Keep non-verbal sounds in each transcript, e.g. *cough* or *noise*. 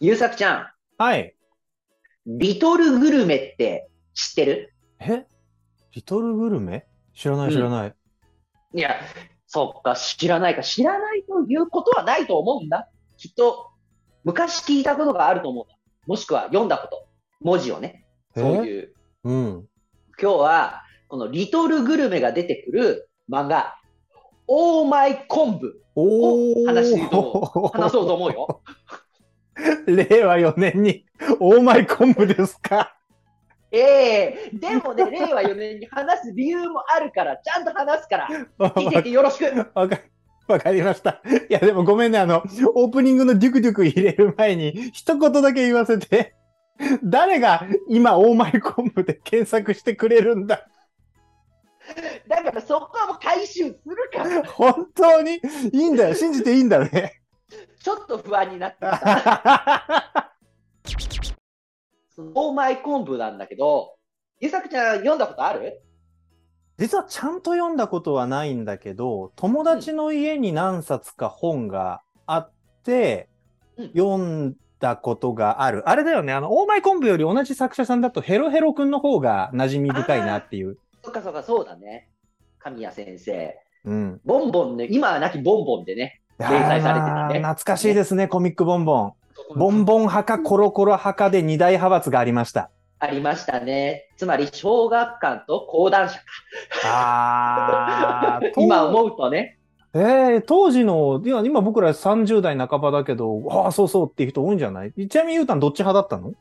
ゆうさくちゃん、はい。リトルグルメって知ってる？え？リトルグルメ？知らない知らない。いや、そっか、知らないか。知らないということはないと思うんだ。きっと、昔聞いたことがあると思うんだ。もしくは読んだこと。文字をね。え？そういう。うん。今日は、このリトルグルメが出てくる漫画、オーマイ昆布お話し話そうと思うよ。*laughs* 令和4年に、オーマイ昆布ですか？ええでもね、令和4年に話す理由もあるから、ちゃんと話すから、聞いていてよろしく。わかわかりました。いや、でもごめんね、あの、オープニングのデュクデュク入れる前に、一言だけ言わせて。誰が今、オーマイ昆布で検索してくれるんだ？だからそこはもう回収するから、本当に？いいんだよ。信じていいんだね。ちょっと不安になってきた。そのオーマイ昆布なんだけど、ゆさくちゃん読んだことある？実はちゃんと読んだことはないんだけど、友達の家に何冊か本があって、うん読んだことがある。あれだよね、あの、オーマイ昆布より同じ作者さんだとヘロヘロくんの方が馴染み深いなっていう。そっかそっか、そうだね。神谷先生。うん。ボンボンね、今はなきボンボンでね、連載されてたね懐かしいですね、コミックボンボン。ボンボン派かコロコロ派かで二大派閥がありました。ありましたね。つまり、小学館と講談社か。あー *laughs* 今思うとね。えー、当時の、いや、今僕ら30代半ばだけど、ああ、そうそうっていう人多いんじゃない？ちなみにゆうたんどっち派だったの？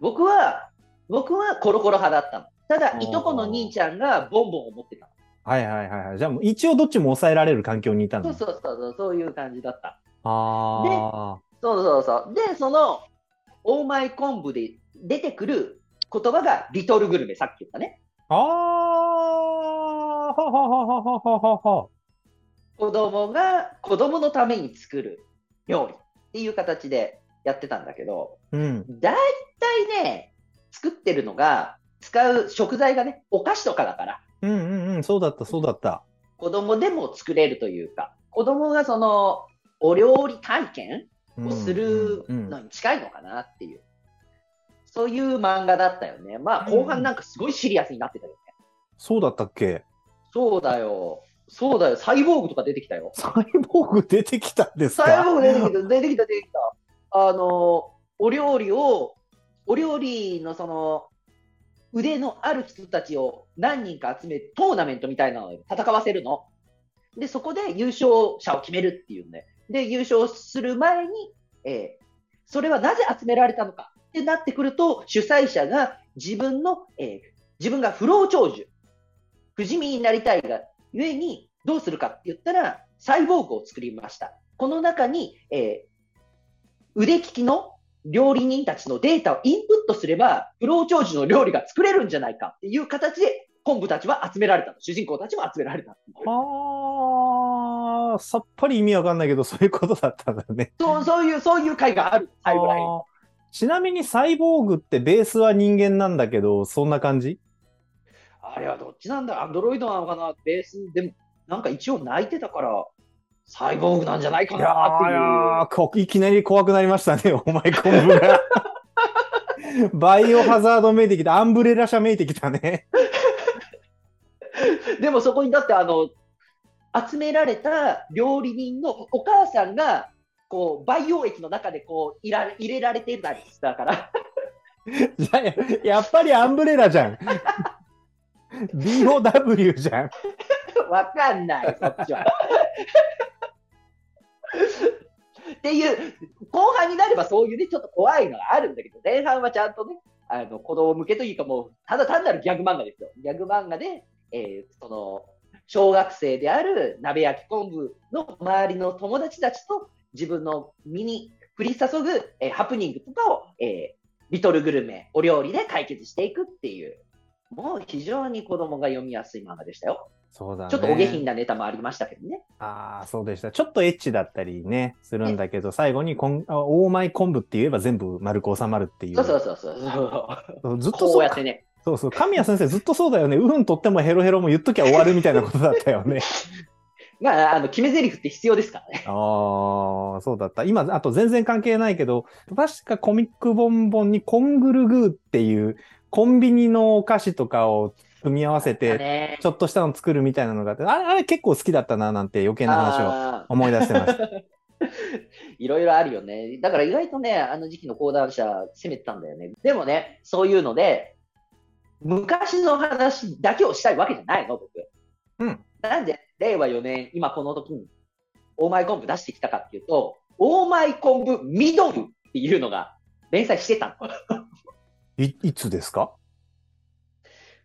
僕は、僕はコロコロ派だったの。ただいとこの兄ちゃんがボンボンを持ってたはいはいはいはい。じゃあもう一応どっちも抑えられる環境にいた。そうそうそうそう、そういう感じだった。あそうそうそう。で、その、オーマイ昆布で出てくる言葉がリトルグルメ、さっき言ったね。あ。ああ。ははははははは。子供が子供のために作る料理っていう形でやってたんだけど、うん。だいたいね、作ってるのが、使う食材がね、お菓子とかだから、うんうんうん。そうだった、そうだった。子供でも作れるというか、子供がその、お料理体験うんをするうんうんのに近いのかなっていう、そういう漫画だったよね。まあ、うん後半なんかすごいシリアスになってたよね。そうだったっけ？そうだよ。そうだよ。サイボーグとか出てきたよ。サイボーグ出てきたんですか？サイボーグ出てきた、出てきた、出てきた。あの、お料理を、お料理のその、腕のある人たちを何人か集め、トーナメントみたいなので戦わせるの。で、そこで優勝者を決めるっていうんで。で、優勝する前に、えーそれはなぜ集められたのかってなってくると、主催者が自分の、えー自分が不老長寿、不死身になりたいがゆえに、どうするかって言ったら、サイボーグを作りました。この中に、えー腕利きの料理人たちのデータをインプットすれば、不老長寿の料理が作れるんじゃないかっていう形で、昆布たちは集められたの。主人公たちも集められた。ああ、さっぱり意味わかんないけど、そういうことだったんだね。そうそういう、そういう回がある。最後らへん。あーちなみにサイボーグってベースは人間なんだけど、そんな感じ？あれはどっちなんだ？アンドロイドなのかな？ベース、でも、なんか一応泣いてたから、サイボーグなんじゃないかなっていきなり怖くなりましたね、*laughs* お前昆布が。*laughs* バイオハザードめいてきた、アンブレラ社めいてきたね。*laughs* でもそこにだってあの集められた料理人のお母さんがこう培養液の中でこう入ら入れられてたりしたからじゃややっぱりアンブレラじゃん。BOW じゃん。わかんないそっちは。っていう後半になればそういうねちょっと怖いのがあるんだけど前半はちゃんとねあの子供向けというかもうただ単なるギャグ漫画ですよ。ギャグ漫画で、えーその小学生である鍋焼き昆布の周りの友達たちと自分の身に降り注ぐ、えーハプニングとかを、えーリトルグルメお料理で解決していくっていうもう非常に子供が読みやすい漫画でしたよ。そうだね。ちょっとお下品なネタもありましたけどね。ああ、そうでした。ちょっとエッチだったりね、するんだけど、最後にこんあオーマイ昆布って言えば全部丸く収まるっていう。そうそうそうそう。ずっとこそううやってね。そうそう。神谷先生ずっとそうだよね。うんとってもヘロヘロも言っときゃ終わるみたいなことだったよね。*laughs* まあ、あの、決め台詞って必要ですからね。ああ、そうだった。今、あと全然関係ないけど、確かコミックボンボンにコングルグーっていうコンビニのお菓子とかを組み合わせて、ねちょっとしたの作るみたいなのがあって、あれ、あれ結構好きだったな、なんて余計な話をあ思い出してました。ー *laughs* いろいろあるよね。だから意外とね、あの時期の講談社攻めてたんだよね。でもね、そういうので、昔の話だけをしたいわけじゃないの、僕。うん。なんで、令和4年、今この時に、オーマイ昆布出してきたかっていうと、オーマイ昆布ミドルっていうのが連載してたの。い、いつですか？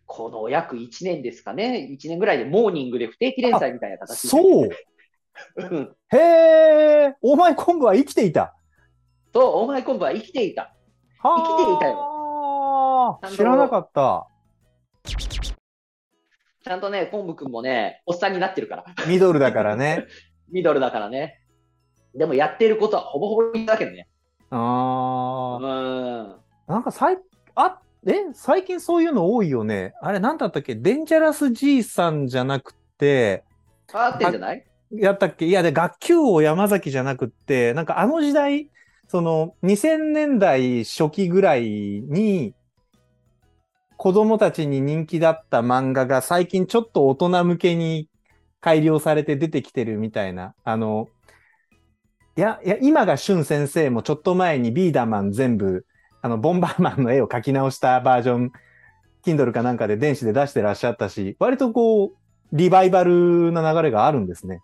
この約1年ですかね。1年ぐらいでモーニングで不定期連載みたいな形で。そううんへえ、お前昆布は生きていた。そう、オーマイ昆布は生きていた。は生きていたよ知らなかった。ちゃんとね、昆布くんもね、おっさんになってるから。ミドルだからね。*laughs* ミドルだからね。でもやってることはほぼほぼだけどね。うあーん。あ。なんかさい、あ、え、最近そういうの多いよね。あれ、なんだったっけ？デンジャラス G さんじゃなくて、合ってんじゃない？やったっけ？いや、で、学級王山崎じゃなくって、なんかあの時代、その、2000年代初期ぐらいに、子供たちに人気だった漫画が最近ちょっと大人向けに改良されて出てきてるみたいな。あの、いや、いや、今が俊先生もちょっと前にビーダーマン全部、あの、ボンバーマンの絵を描き直したバージョン、Kindle かなんかで電子で出してらっしゃったし、割とこう、リバイバルな流れがあるんですね。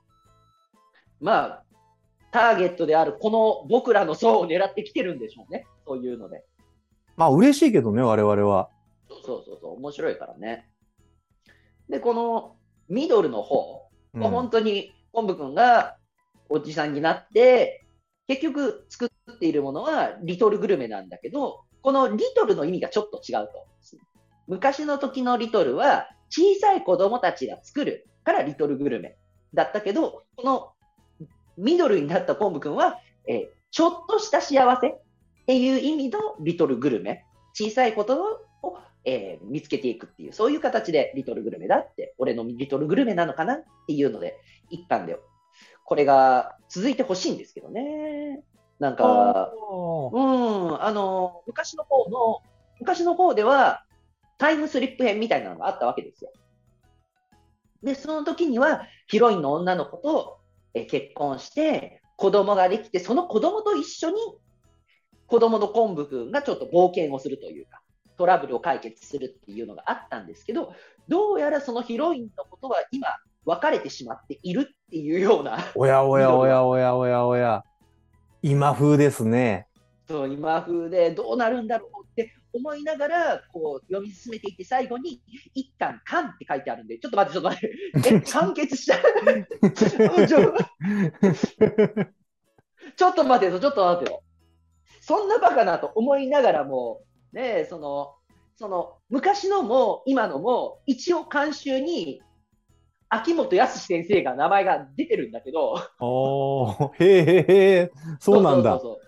まあ、ターゲットであるこの僕らの層を狙ってきてるんでしょうね。そういうので。まあ嬉しいけどね、我々は。そうそうそう、面白いからね。で、このミドルの方、うん本当に昆布くんがおじさんになって、結局作っているものはリトルグルメなんだけど、このリトルの意味がちょっと違うと。昔の時のリトルは小さい子供たちが作るからリトルグルメだったけど、このミドルになった昆布くんは、えーちょっとした幸せっていう意味のリトルグルメ。小さいことを、えー見つけていくっていう、そういう形でリトルグルメだって、俺のリトルグルメなのかなっていうので、一巻で、これが続いてほしいんですけどね。なんか、うん、あの、昔の方の、昔の方では、タイムスリップ編みたいなのがあったわけですよ。で、その時には、ヒロインの女の子と、えー結婚して、子供ができて、その子供と一緒に、子供の昆布くんがちょっと冒険をするというか、トラブルを解決するっていうのがあったんですけど、どうやらそのヒロインのことは今、別れてしまっているっていうような、おやおやおやおやおやおや。今風ですね。そう今風でどうなるんだろうって思いながらこう読み進めていって最後に一巻完って書いてあるんでちょっと待ってちょっと待って。え *laughs* 完結した？ちょちょっと待てよちょっと待てよ。そんなバカなと思いながらもねそのその昔のも今のも一応監修に秋元康先生が名前が出てるんだけど。おー、へえへえへえ、そうなんだ。そうそうそう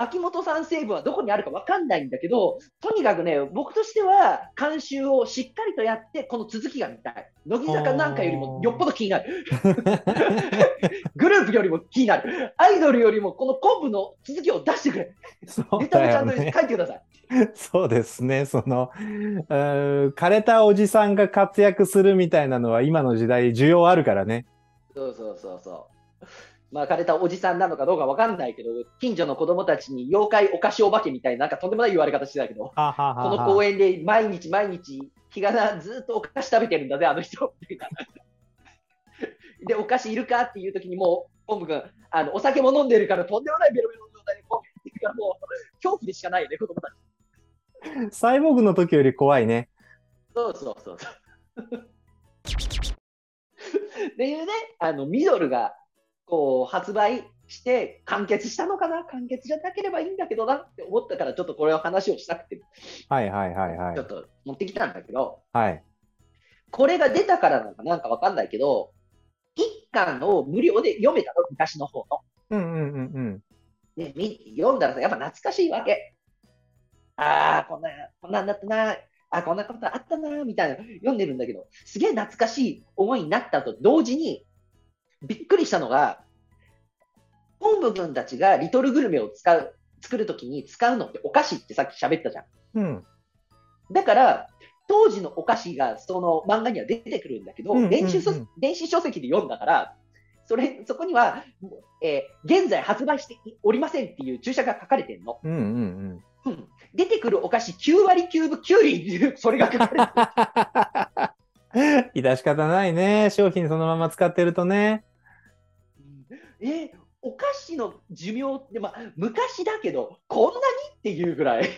秋元さん成分はどこにあるかわかんないんだけど、とにかくね、僕としては監修をしっかりとやって、この続きが見たい。乃木坂なんかよりもよっぽど気になる。グループよりも気になる。アイドルよりもこの昆布の続きを出してくれ。そうネタもちゃんと。書いてください。そうですね。その、枯れたおじさんが活躍するみたいなのは今の時代需要あるからね。そうそうそうそう。まあ、枯れたおじさんなのかどうかわかんないけど、近所の子供たちに妖怪お菓子お化けみたいな、なんかとんでもない言われ方してたけど、*laughs* はははこの公園で毎日毎日、日がなずっとお菓子食べてるんだぜ、あの人。*laughs* で、お菓子いるかっていう時にもう、本部君、あのお酒も飲んでるから、とんでもないベロベロの状態でこうやってるから、もう、恐怖でしかないよね、子供たち。サイボーグの時より怖いね。そ *laughs* うそうそうそう。っていうね、あの、ミドルが、こう、発売して、完結したのかな？完結じゃなければいいんだけどなって思ったから、ちょっとこれを話をしたくて、はいはいはいはいちょっ。と持ってきたんだけど、はい。これが出たからなのかなんかわかんないけど、一巻を無料で読めたの、昔の方の。うんうんうんうん。で、み読んだらさ、やっぱ懐かしいわけ。ああ、こんな、こんなんだったな、あこんなことあったな、みたいな読んでるんだけど、すげえ懐かしい思いになったと同時に、びっくりしたのが、本部君たちがリトルグルメを使う、作るときに使うのってお菓子ってさっき喋ったじゃん。うん。だから、当時のお菓子がその漫画には出てくるんだけど、うんうんうん電子書電子書籍で読んだから、それ、そこには、えー現在発売しておりませんっていう注釈が書かれてるの。うんうんうん。うん。出てくるお菓子9割9分9厘っていう、それが書かれてる。*laughs* 致し方ないね。商品そのまま使ってるとね。えお菓子の寿命って、まあ、昔だけど、こんなにっていうぐらい。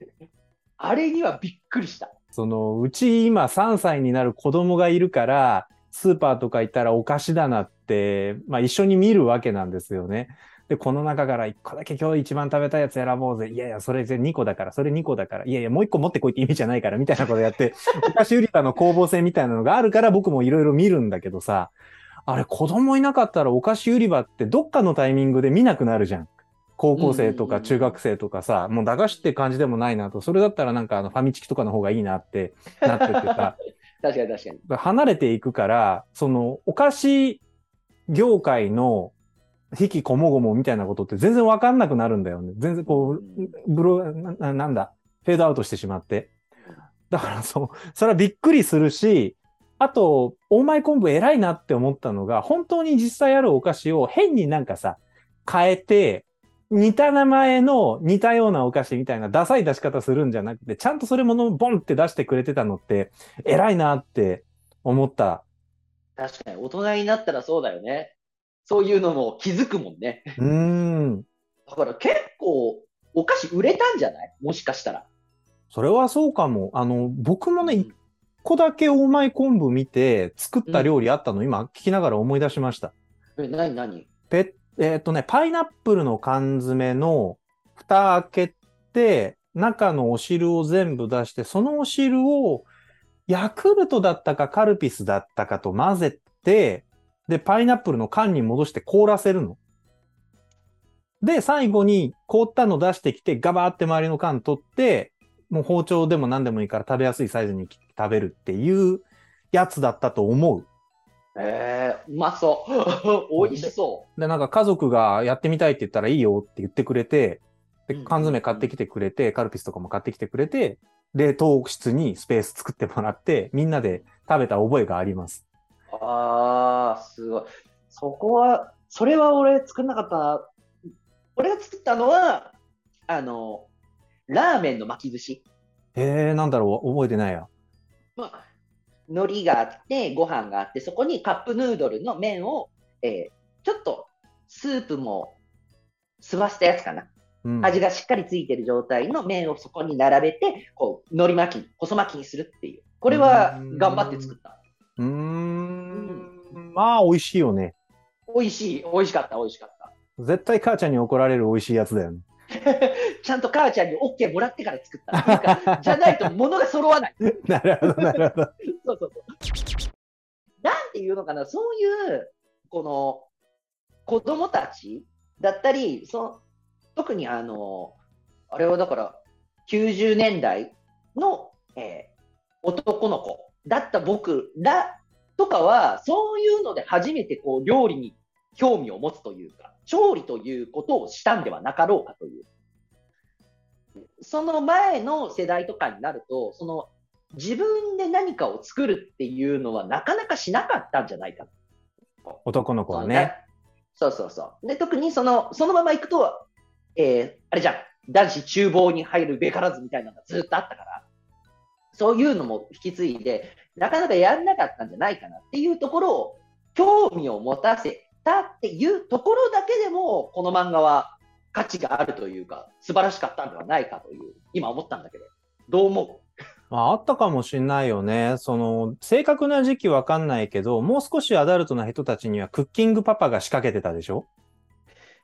*laughs* あれにはびっくりした。その、うち今3歳になる子供がいるから、スーパーとか行ったらお菓子棚って、まあ一緒に見るわけなんですよね。で、この中から1個だけ今日一番食べたいやつ選ぼうぜ。いやいや、それ2個だから、それ2個だから。いやいや、もう1個持ってこいって意味じゃないから、みたいなことやって、お菓子売り場の攻防戦みたいなのがあるから僕もいろいろ見るんだけどさ、あれ子供いなかったらお菓子売り場ってどっかのタイミングで見なくなるじゃん。高校生とか中学生とかさ、もう駄菓子って感じでもないなと、それだったらなんかあのファミチキとかの方がいいなってなっててさ、*laughs* 確かに確かに。離れていくから、そのお菓子業界の引きこもごもみたいなことって全然わかんなくなるんだよね。全然こう、ブロなななんだ、フェードアウトしてしまって。だからそう、それはびっくりするし、あと、オーマイ昆布偉いなって思ったのが、本当に実際あるお菓子を変になんかさ、変えて、似た名前の似たようなお菓子みたいなダサい出し方するんじゃなくて、ちゃんとそれものボンって出してくれてたのって、偉いなって思った。確かに、大人になったらそうだよね。そういうのも気づくもんね。うーん。だから結構、お菓子売れたんじゃない？もしかしたら。それはそうかも。あの、僕もね、一個だけオーマイ昆布見て作った料理あったの、今聞きながら思い出しました。え、なになに？ペえーっとね、パイナップルの缶詰の蓋開けて、中のお汁を全部出して、そのお汁をヤクルトだったかカルピスだったかと混ぜて、で、パイナップルの缶に戻して凍らせるの。で、最後に凍ったの出してきて、ガバーって周りの缶取って、もう包丁でも何でもいいから食べやすいサイズに切って食べるっていうやつだったと思う。えー、うまそう。*laughs* 美味しそで、なんか家族がやってみたいって言ったらいいよって言ってくれて、でうん缶詰買ってきてくれて、カルピスとかも買ってきてくれて、冷凍室にスペース作ってもらって、みんなで食べた覚えがあります。う。あー、すごい。そこは、それは俺作んなかったな。俺が作ったのは、あの、ラーメンの巻き寿司。へえ、なんだろう、覚えてないや。まあ、海苔があって、ご飯があって、そこにカップヌードルの麺を、えーちょっとスープも吸わせたやつかな。うん。味がしっかりついてる状態の麺をそこに並べて、こう、海苔巻き、細巻きにするっていう。これは頑張って作った。うーん。まあ、美味しいよね。美味しい、美味しかった、美味しかった。絶対母ちゃんに怒られる美味しいやつだよね。*laughs* ちゃんと母ちゃんに OK もらってから作った。じゃないと物が揃わない。*laughs* なるほど、なるほど。そうそうそう。なんていうのかな、そういう、この、子供たちだったり、その特にあの、あれはだから、90年代の、えー男の子だった僕らとかは、そういうので初めてこう料理に興味を持つというか、調理ということをしたんではなかろうかという。その前の世代とかになると、その自分で何かを作るっていうのはなかなかしなかったんじゃないか男の子はね。そうそうそう。で、特にその、そのまま行くと、えーあれじゃん、男子厨房に入るべからずみたいなのがずっとあったから、そういうのも引き継いで、なかなかやんなかったんじゃないかなっていうところを、興味を持たせたっていうところだけでも、この漫画は価値があるというか、素晴らしかったんではないかという、今思ったんだけど、どう思まあ、あったかもしんないよね。その、正確な時期わかんないけど、もう少しアダルトな人たちにはクッキングパパが仕掛けてたでしょ？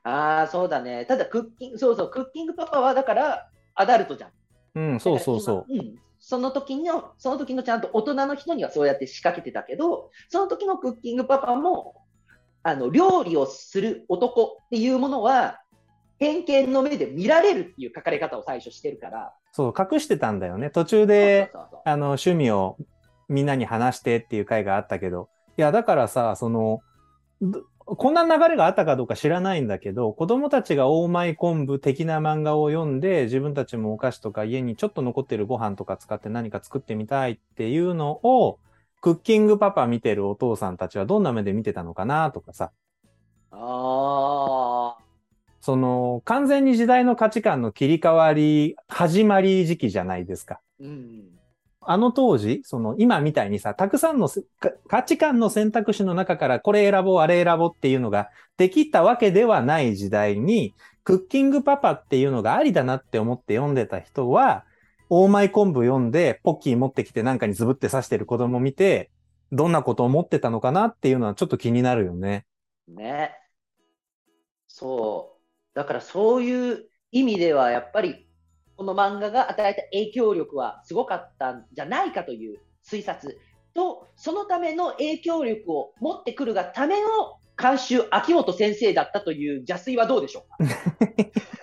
うああ、そうだね。ただ、クッキング、そうそう、クッキングパパはだから、アダルトじゃん。うん、そうそうそう。うん。その時の、その時のちゃんと大人の人にはそうやって仕掛けてたけど、その時のクッキングパパも、あの、料理をする男っていうものは、偏見の目で見られるっていう書かれ方を最初してるから。そう、隠してたんだよね。途中で、趣味をみんなに話してっていう回があったけど。いや、だからさ、その、どこんな流れがあったかどうか知らないんだけど、子供たちがオーマイ昆布的な漫画を読んで、自分たちもお菓子とか家にちょっと残ってるご飯とか使って何か作ってみたいっていうのを、クッキングパパ見てるお父さんたちはどんな目で見てたのかなとかさ、ああ。その、完全に時代の価値観の切り替わり、始まり時期じゃないですか。うん。あの当時、その今みたいにさ、たくさんの価値観の選択肢の中からこれ選ぼう、あれ選ぼうっていうのができたわけではない時代に、クッキングパパっていうのがありだなって思って読んでた人は、オーマイ昆布読んで、ポッキー持ってきてなんかにズブって刺してる子供見て、どんなことを思ってたのかなっていうのはちょっと気になるよね。ね。そう。だからそういう意味では、やっぱり、この漫画が与えた影響力はすごかったんじゃないかという推察と、そのための影響力を持ってくるがための監修、秋元先生だったという邪推はどうでしょうか？*laughs*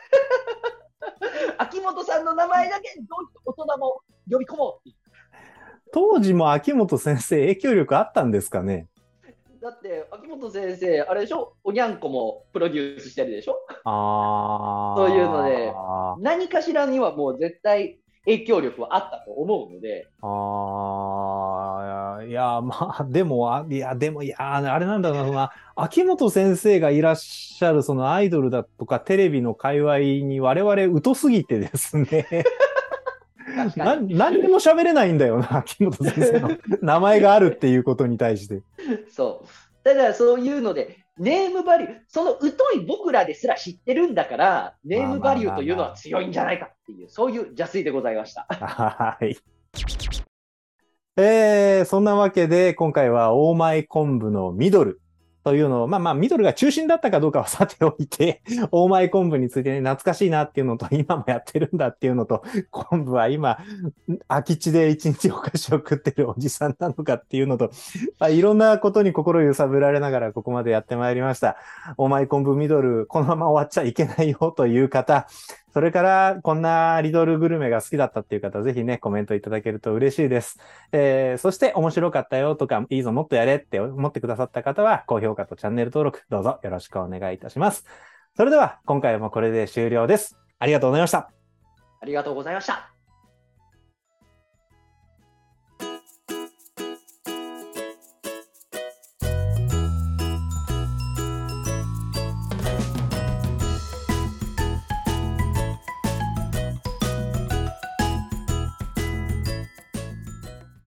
秋元さんの名前だけどう大人も呼び込もうって当時も秋元先生影響力あったんですかね？だって、秋元先生、あれでしょ？おにゃんこもプロデュースしてるでしょ？ああ。そういうので。何かしらにはもう絶対影響力はあったと思うので、ああ、いや、まあ、でも、あいや、でも、いや、あれなんだろうな、秋元先生がいらっしゃる、そのアイドルだとかテレビの界隈に我々疎すぎてですね、な。何にも喋れないんだよな、秋元先生の名前があるっていうことに対して。そう。だからそういうので、ネームバリュー、その疎い僕らですら知ってるんだから、ネームバリューというのは強いんじゃないかっていう、そういう邪推でございました。*laughs* はい。えー、そんなわけで、今回はオーマイ昆布のミドルというのを、まあまあ、ミドルが中心だったかどうかはさておいて、オーマイ昆布についてね、懐かしいなっていうのと、今もやってるんだっていうのと、*laughs* 昆布は今、空き地で一日お菓子を食ってるおじさんなのかっていうのと、まあ、いろんなことに心揺さぶられながらここまでやってまいりました。オーマイ昆布ミドル、このまま終わっちゃいけないよという方、それから、こんなリドルグルメが好きだったっていう方、ぜひね、コメントいただけると嬉しいです。えー、そして面白かったよとか、いいぞ、もっとやれって思ってくださった方は、高評価とチャンネル登録、どうぞよろしくお願いいたします。それでは、今回もこれで終了です。ありがとうございました。ありがとうございました。